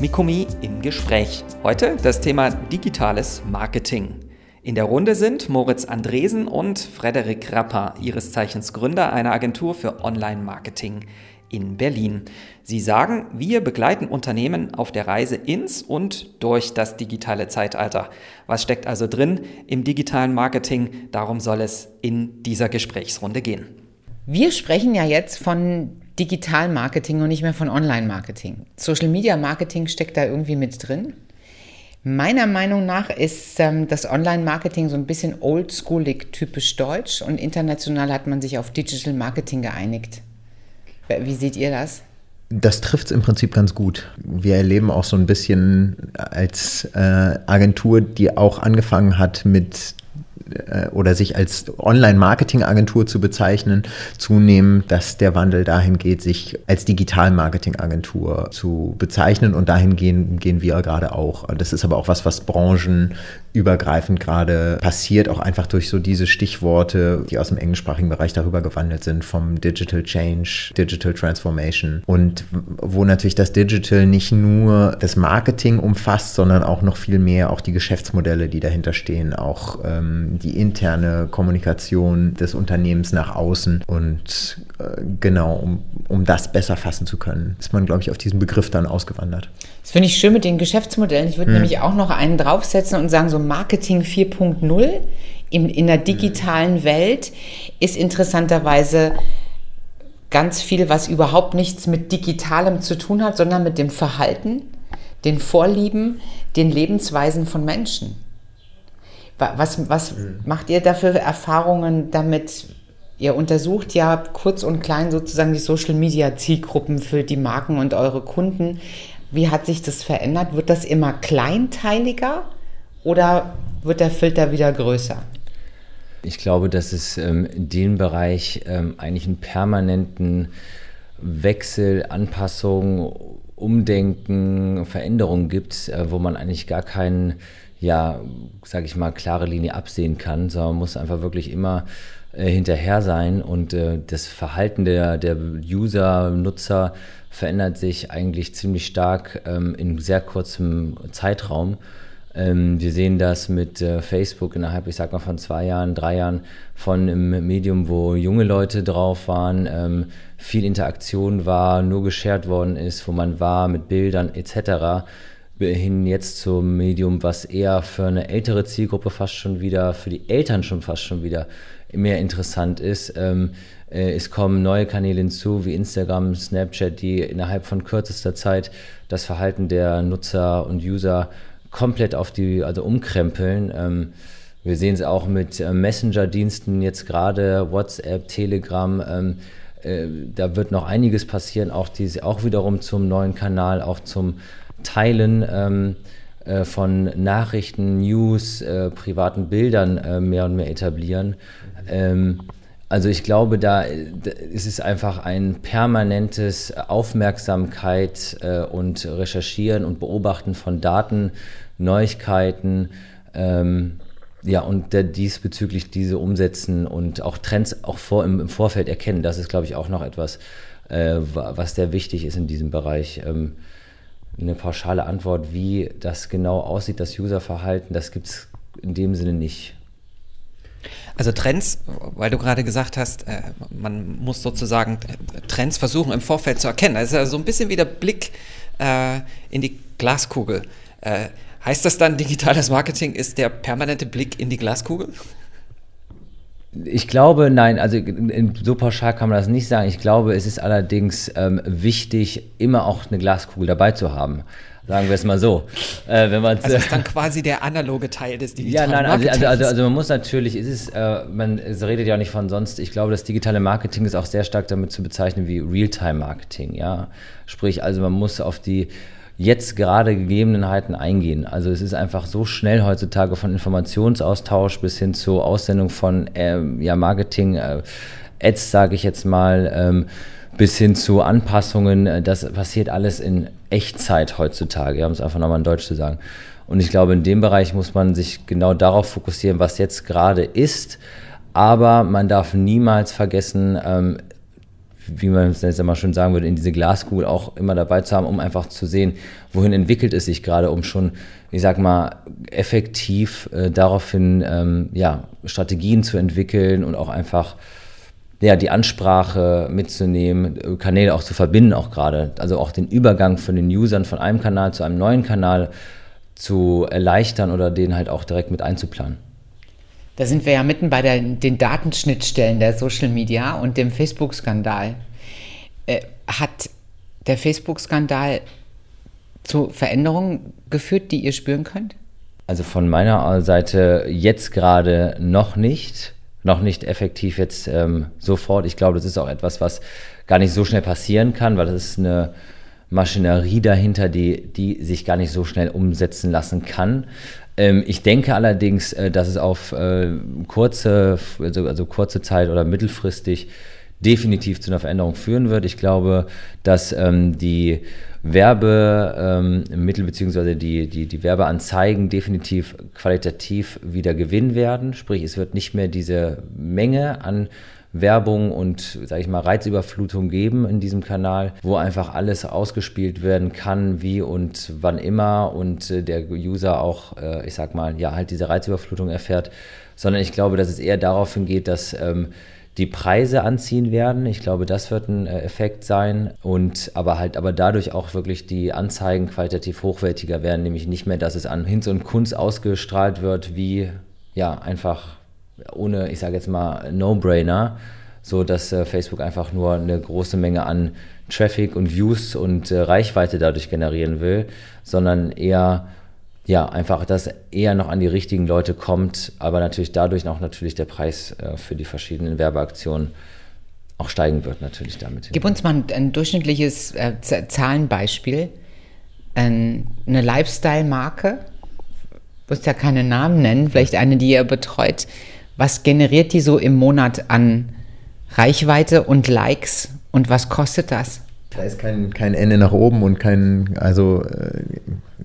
Mikumi im Gespräch. Heute das Thema digitales Marketing. In der Runde sind Moritz Andresen und Frederik Rapper, ihres Zeichens Gründer einer Agentur für Online-Marketing in Berlin. Sie sagen, wir begleiten Unternehmen auf der Reise ins und durch das digitale Zeitalter. Was steckt also drin im digitalen Marketing? Darum soll es in dieser Gesprächsrunde gehen. Wir sprechen ja jetzt von Digital-Marketing und nicht mehr von Online-Marketing. Social-Media-Marketing steckt da irgendwie mit drin. Meiner Meinung nach ist ähm, das Online-Marketing so ein bisschen oldschoolig, typisch deutsch und international hat man sich auf Digital Marketing geeinigt. Wie seht ihr das? Das trifft es im Prinzip ganz gut. Wir erleben auch so ein bisschen als äh, Agentur, die auch angefangen hat mit oder sich als Online-Marketing-Agentur zu bezeichnen, zunehmend, dass der Wandel dahin geht, sich als Digital-Marketing-Agentur zu bezeichnen und dahin gehen, gehen wir gerade auch. Das ist aber auch was, was branchenübergreifend gerade passiert, auch einfach durch so diese Stichworte, die aus dem englischsprachigen Bereich darüber gewandelt sind, vom Digital Change, Digital Transformation und wo natürlich das Digital nicht nur das Marketing umfasst, sondern auch noch viel mehr auch die Geschäftsmodelle, die dahinter stehen, auch ähm, die interne Kommunikation des Unternehmens nach außen. Und äh, genau, um, um das besser fassen zu können, ist man, glaube ich, auf diesen Begriff dann ausgewandert. Das finde ich schön mit den Geschäftsmodellen. Ich würde hm. nämlich auch noch einen draufsetzen und sagen, so Marketing 4.0 in, in der digitalen. Welt ist interessanterweise ganz viel, was überhaupt nichts mit Digitalem zu tun hat, sondern mit dem Verhalten, den Vorlieben, den Lebensweisen von Menschen. Was, was mhm. macht ihr da für Erfahrungen damit? Ihr untersucht ja kurz und klein sozusagen die Social Media Zielgruppen für die Marken und eure Kunden. Wie hat sich das verändert? Wird das immer kleinteiliger oder wird der Filter wieder größer? Ich glaube, dass es ähm, in dem Bereich ähm, eigentlich einen permanenten Wechsel, Anpassung, Umdenken, Veränderungen gibt, äh, wo man eigentlich gar keinen ja, sage ich mal, klare Linie absehen kann, sondern muss einfach wirklich immer äh, hinterher sein und äh, das Verhalten der, der User, Nutzer verändert sich eigentlich ziemlich stark ähm, in sehr kurzem Zeitraum. Ähm, wir sehen das mit äh, Facebook innerhalb, ich sag mal, von zwei Jahren, drei Jahren von einem Medium, wo junge Leute drauf waren, ähm, viel Interaktion war, nur geshared worden ist, wo man war mit Bildern etc hin jetzt zum Medium, was eher für eine ältere Zielgruppe fast schon wieder, für die Eltern schon fast schon wieder mehr interessant ist. Ähm, äh, es kommen neue Kanäle hinzu, wie Instagram, Snapchat, die innerhalb von kürzester Zeit das Verhalten der Nutzer und User komplett auf die, also umkrempeln. Ähm, wir sehen es auch mit äh, Messenger-Diensten jetzt gerade, WhatsApp, Telegram. Ähm, äh, da wird noch einiges passieren, auch, die, auch wiederum zum neuen Kanal, auch zum Teilen ähm, äh, von Nachrichten, News, äh, privaten Bildern äh, mehr und mehr etablieren. Ähm, also ich glaube, da, da ist es einfach ein permanentes Aufmerksamkeit äh, und Recherchieren und Beobachten von Daten, Neuigkeiten. Ähm, ja, und der, diesbezüglich diese umsetzen und auch Trends auch vor, im, im Vorfeld erkennen, das ist, glaube ich, auch noch etwas, äh, was sehr wichtig ist in diesem Bereich. Ähm, eine pauschale Antwort, wie das genau aussieht, das Userverhalten, das gibt es in dem Sinne nicht. Also Trends, weil du gerade gesagt hast, äh, man muss sozusagen Trends versuchen im Vorfeld zu erkennen. Das ist ja so ein bisschen wie der Blick äh, in die Glaskugel. Äh, heißt das dann, digitales Marketing ist der permanente Blick in die Glaskugel? Ich glaube, nein, also so pauschal kann man das nicht sagen. Ich glaube, es ist allerdings ähm, wichtig, immer auch eine Glaskugel dabei zu haben. Sagen wir es mal so. Äh, wenn also ist dann quasi der analoge Teil des digitalen Ja, nein, also, also, also, also, man muss natürlich, es ist, äh, man es redet ja auch nicht von sonst. Ich glaube, das digitale Marketing ist auch sehr stark damit zu bezeichnen wie Realtime-Marketing. Ja, sprich, also man muss auf die jetzt gerade Gegebenheiten eingehen. Also es ist einfach so schnell heutzutage von Informationsaustausch bis hin zur Aussendung von äh, ja, Marketing, äh, Ads, sage ich jetzt mal, ähm, bis hin zu Anpassungen. Das passiert alles in Echtzeit heutzutage, um es einfach nochmal in Deutsch zu sagen. Und ich glaube, in dem Bereich muss man sich genau darauf fokussieren, was jetzt gerade ist. Aber man darf niemals vergessen, ähm, wie man es jetzt einmal schön sagen würde, in diese Glaskugel auch immer dabei zu haben, um einfach zu sehen, wohin entwickelt es sich gerade, um schon, ich sag mal, effektiv äh, daraufhin ähm, ja, Strategien zu entwickeln und auch einfach ja, die Ansprache mitzunehmen, Kanäle auch zu verbinden, auch gerade. Also auch den Übergang von den Usern von einem Kanal zu einem neuen Kanal zu erleichtern oder den halt auch direkt mit einzuplanen. Da sind wir ja mitten bei der, den Datenschnittstellen der Social Media und dem Facebook-Skandal. Äh, hat der Facebook-Skandal zu Veränderungen geführt, die ihr spüren könnt? Also von meiner Seite jetzt gerade noch nicht. Noch nicht effektiv jetzt ähm, sofort. Ich glaube, das ist auch etwas, was gar nicht so schnell passieren kann, weil das ist eine Maschinerie dahinter, die, die sich gar nicht so schnell umsetzen lassen kann. Ähm, ich denke allerdings, äh, dass es auf äh, kurze, also, also kurze Zeit oder mittelfristig definitiv zu einer Veränderung führen wird. Ich glaube, dass ähm, die Werbemittel ähm, bzw. Die, die, die Werbeanzeigen definitiv qualitativ wieder gewinnen werden. Sprich, es wird nicht mehr diese Menge an Werbung und, sage ich mal, Reizüberflutung geben in diesem Kanal, wo einfach alles ausgespielt werden kann, wie und wann immer und äh, der User auch, äh, ich sag mal, ja, halt diese Reizüberflutung erfährt, sondern ich glaube, dass es eher darauf hingeht, dass ähm, die Preise anziehen werden. Ich glaube, das wird ein äh, Effekt sein und aber halt aber dadurch auch wirklich die Anzeigen qualitativ hochwertiger werden, nämlich nicht mehr, dass es an Hinz und Kunst ausgestrahlt wird, wie ja einfach ohne, ich sage jetzt mal, No-Brainer, so dass äh, Facebook einfach nur eine große Menge an Traffic und Views und äh, Reichweite dadurch generieren will, sondern eher ja, einfach, dass eher noch an die richtigen Leute kommt, aber natürlich dadurch auch natürlich der Preis äh, für die verschiedenen Werbeaktionen auch steigen wird, natürlich damit. Gib uns mal ein, ein durchschnittliches äh, Zahlenbeispiel. Ähm, eine Lifestyle-Marke, du musst ja keine Namen nennen, vielleicht eine, die ihr betreut, was generiert die so im Monat an Reichweite und Likes und was kostet das? Da ist kein, kein Ende nach oben und kein, also äh,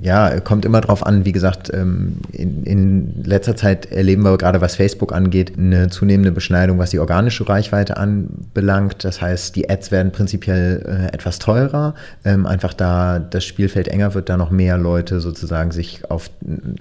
ja, kommt immer drauf an. Wie gesagt, ähm, in, in, letzter Zeit erleben wir gerade, was Facebook angeht, eine zunehmende Beschneidung, was die organische Reichweite anbelangt. Das heißt, die Ads werden prinzipiell äh, etwas teurer. Ähm, einfach da das Spielfeld enger wird, da noch mehr Leute sozusagen sich auf,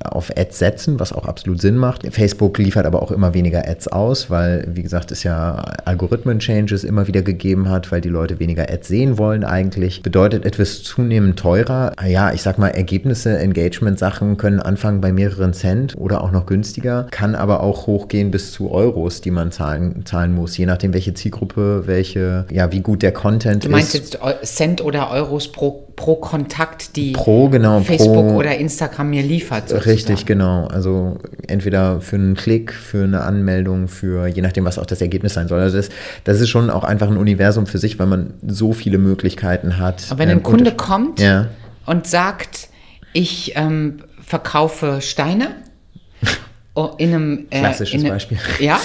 auf Ads setzen, was auch absolut Sinn macht. Facebook liefert aber auch immer weniger Ads aus, weil, wie gesagt, es ja Algorithmen-Changes immer wieder gegeben hat, weil die Leute weniger Ads sehen wollen eigentlich. Bedeutet etwas zunehmend teurer. Ja, ich sag mal, Ergebnis Ergebnisse, Engagement-Sachen können anfangen bei mehreren Cent oder auch noch günstiger, kann aber auch hochgehen bis zu Euros, die man zahlen, zahlen muss, je nachdem, welche Zielgruppe, welche, ja, wie gut der Content ist. Du meinst ist. jetzt Cent oder Euros pro, pro Kontakt, die pro, genau, Facebook pro, oder Instagram mir liefert? Sozusagen. Richtig, genau. Also entweder für einen Klick, für eine Anmeldung, für je nachdem, was auch das Ergebnis sein soll. Also das, das ist schon auch einfach ein Universum für sich, weil man so viele Möglichkeiten hat. Aber wenn ein ähm, Kunde kommt ja. und sagt, ich ähm, verkaufe Steine. Oh, in einem äh, klassisches in einem, Beispiel. Ja.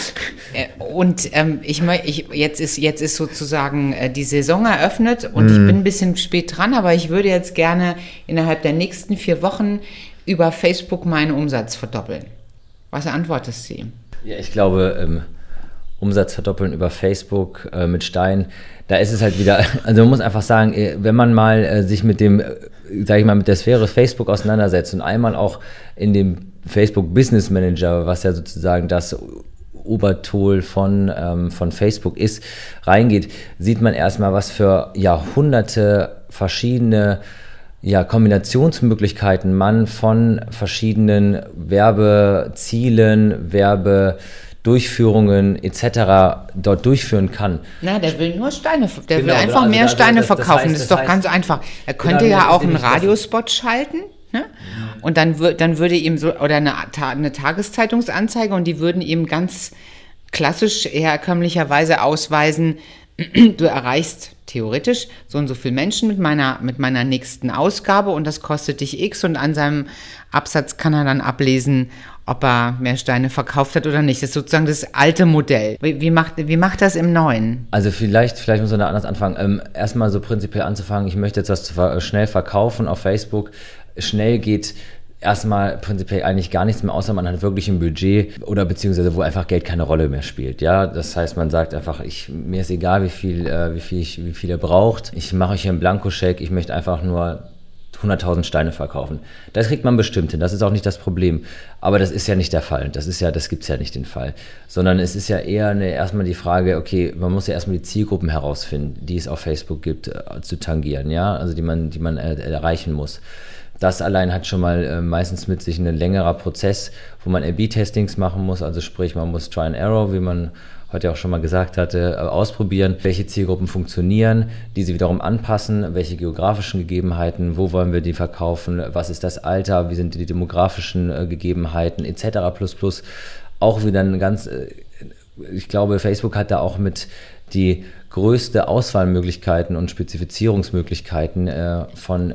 Äh, und ähm, ich, ich jetzt ist jetzt ist sozusagen äh, die Saison eröffnet und mm. ich mhm. bin ein bisschen spät dran, aber ich würde jetzt gerne innerhalb der nächsten vier Wochen über Facebook meinen Umsatz verdoppeln. Was antwortest du ihm? Ja, ich glaube, ähm, Umsatz verdoppeln über Facebook äh, mit Stein, da ist es halt wieder, also man muss einfach sagen, äh, wenn man mal äh, sich mit dem sage ich mal, mit der Sphäre Facebook auseinandersetzt und einmal auch in dem Facebook Business Manager, was ja sozusagen das Obertool von, ähm, von Facebook ist, reingeht, sieht man erstmal, was für Jahrhunderte verschiedene ja, Kombinationsmöglichkeiten man von verschiedenen Werbezielen, Werbe Durchführungen etc. dort durchführen kann. Na, der will nur Steine, der genau, will einfach also mehr also Steine das, verkaufen. Das, heißt, das ist doch heißt, ganz einfach. Er könnte genau, ja auch einen Radiospot schalten. Ne? Und dann, dann würde ihm so, oder eine, eine Tageszeitungsanzeige und die würden ihm ganz klassisch herkömmlicherweise ausweisen, du erreichst theoretisch so und so viele Menschen mit meiner, mit meiner nächsten Ausgabe und das kostet dich X und an seinem Absatz kann er dann ablesen, ob er mehr Steine verkauft hat oder nicht. Das ist sozusagen das alte Modell. Wie, wie macht, wie macht das im Neuen? Also vielleicht, vielleicht muss man da anders anfangen. Ähm, erstmal so prinzipiell anzufangen, ich möchte jetzt was zu, schnell verkaufen auf Facebook. Schnell geht erstmal prinzipiell eigentlich gar nichts mehr, außer man hat wirklich ein Budget oder beziehungsweise wo einfach Geld keine Rolle mehr spielt. Ja, das heißt, man sagt einfach, ich, mir ist egal, wie viel, äh, wie viel, ich, wie viel ihr braucht. Ich mache euch hier einen Blankoscheck. Ich möchte einfach nur 100.000 Steine verkaufen. Das kriegt man bestimmt hin. Das ist auch nicht das Problem. Aber das ist ja nicht der Fall. Das ist ja, das gibt's ja nicht den Fall. Sondern es ist ja eher eine, erstmal die Frage, okay, man muss ja erstmal die Zielgruppen herausfinden, die es auf Facebook gibt, äh, zu tangieren, ja, also die man, die man äh, erreichen muss. Das allein hat schon mal äh, meistens mit sich ein längerer Prozess, wo man A-B-Testings machen muss, also sprich, man muss Try and Error, wie man heute auch schon mal gesagt hatte, äh, ausprobieren, welche Zielgruppen funktionieren, die sie wiederum anpassen, welche geografischen Gegebenheiten, wo wollen wir die verkaufen, was ist das Alter, wie sind die demografischen äh, Gegebenheiten etc. Auch wieder ein ganz, äh, ich glaube, Facebook hat da auch mit die größte Auswahlmöglichkeiten und Spezifizierungsmöglichkeiten äh, von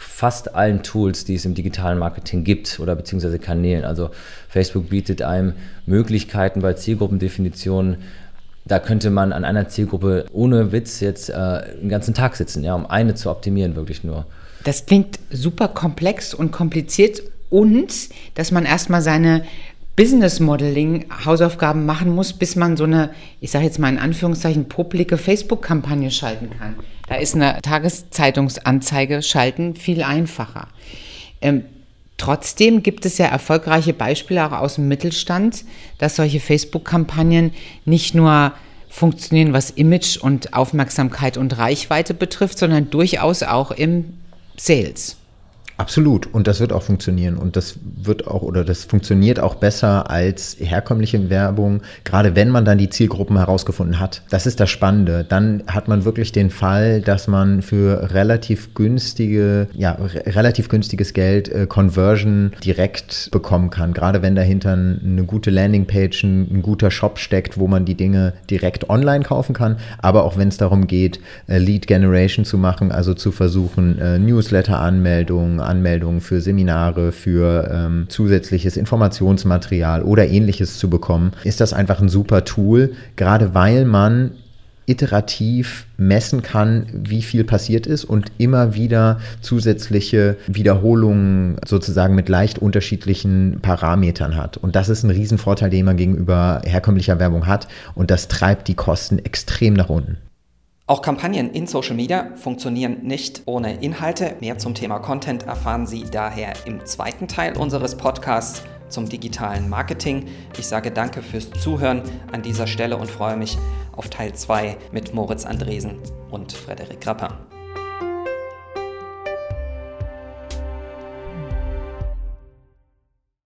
fast allen Tools, die es im digitalen Marketing gibt oder beziehungsweise Kanälen. Also Facebook bietet einem Möglichkeiten bei Zielgruppendefinitionen. Da könnte man an einer Zielgruppe ohne Witz jetzt äh, einen ganzen Tag sitzen, ja, um eine zu optimieren, wirklich nur. Das klingt super komplex und kompliziert und dass man erstmal seine Business Modeling Hausaufgaben machen muss, bis man so eine, ich sage jetzt mal in Anführungszeichen, publike Facebook-Kampagne schalten kann. Da ist eine Tageszeitungsanzeige schalten viel einfacher. Ähm, trotzdem gibt es ja erfolgreiche Beispiele auch aus dem Mittelstand, dass solche Facebook-Kampagnen nicht nur funktionieren, was Image und Aufmerksamkeit und Reichweite betrifft, sondern durchaus auch im Sales. Absolut. Und das wird auch funktionieren. Und das wird auch oder das funktioniert auch besser als herkömmliche Werbung, gerade wenn man dann die Zielgruppen herausgefunden hat. Das ist das Spannende. Dann hat man wirklich den Fall, dass man für relativ günstige, ja, relativ günstiges Geld äh, Conversion direkt bekommen kann. Gerade wenn dahinter eine gute Landingpage, ein, ein guter Shop steckt, wo man die Dinge direkt online kaufen kann. Aber auch wenn es darum geht, äh, Lead Generation zu machen, also zu versuchen, äh, Newsletter-Anmeldungen, Anmeldungen für Seminare, für ähm, zusätzliches Informationsmaterial oder ähnliches zu bekommen, ist das einfach ein super Tool, gerade weil man iterativ messen kann, wie viel passiert ist und immer wieder zusätzliche Wiederholungen sozusagen mit leicht unterschiedlichen Parametern hat. Und das ist ein Riesenvorteil, den man gegenüber herkömmlicher Werbung hat und das treibt die Kosten extrem nach unten. Auch Kampagnen in Social Media funktionieren nicht ohne Inhalte. Mehr zum Thema Content erfahren Sie daher im zweiten Teil unseres Podcasts zum digitalen Marketing. Ich sage danke fürs Zuhören an dieser Stelle und freue mich auf Teil 2 mit Moritz Andresen und Frederik Rapper.